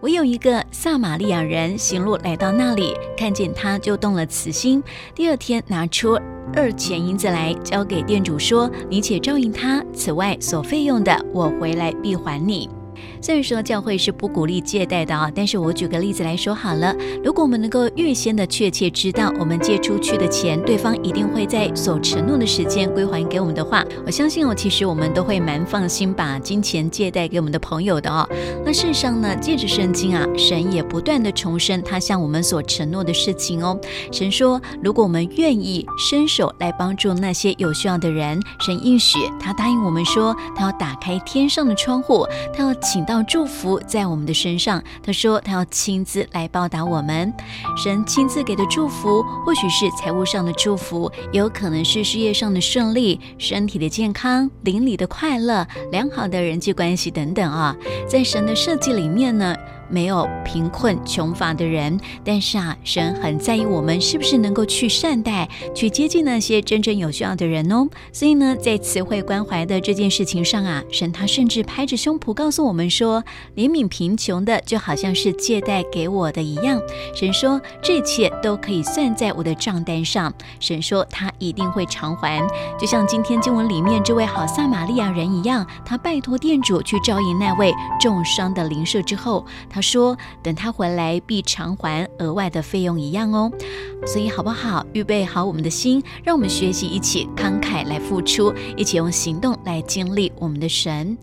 我有一个撒玛利亚人行路来到那里，看见他就动了慈心。第二天拿出二钱银子来交给店主，说：“你且照应他，此外所费用的，我回来必还你。”虽然说教会是不鼓励借贷的啊，但是我举个例子来说好了。如果我们能够预先的确切知道我们借出去的钱，对方一定会在所承诺的时间归还给我们的话，我相信哦，其实我们都会蛮放心把金钱借贷给我们的朋友的哦。那事实上呢，借着圣经啊，神也不断的重申他向我们所承诺的事情哦。神说，如果我们愿意伸手来帮助那些有需要的人，神应许他答应我们说，他要打开天上的窗户，他要。请到祝福在我们的身上。他说他要亲自来报答我们。神亲自给的祝福，或许是财务上的祝福，也有可能是事业上的顺利、身体的健康、邻里的快乐、良好的人际关系等等啊。在神的设计里面呢。没有贫困穷乏的人，但是啊，神很在意我们是不是能够去善待、去接近那些真正有需要的人哦。所以呢，在慈惠关怀的这件事情上啊，神他甚至拍着胸脯告诉我们说，怜悯贫穷的就好像是借贷给我的一样。神说，这一切都可以算在我的账单上。神说，他一定会偿还，就像今天经文里面这位好撒玛利亚人一样，他拜托店主去招引那位重伤的邻舍之后。他说：“等他回来，必偿还额外的费用一样哦。所以好不好？预备好我们的心，让我们学习一起慷慨来付出，一起用行动来经历我们的神。”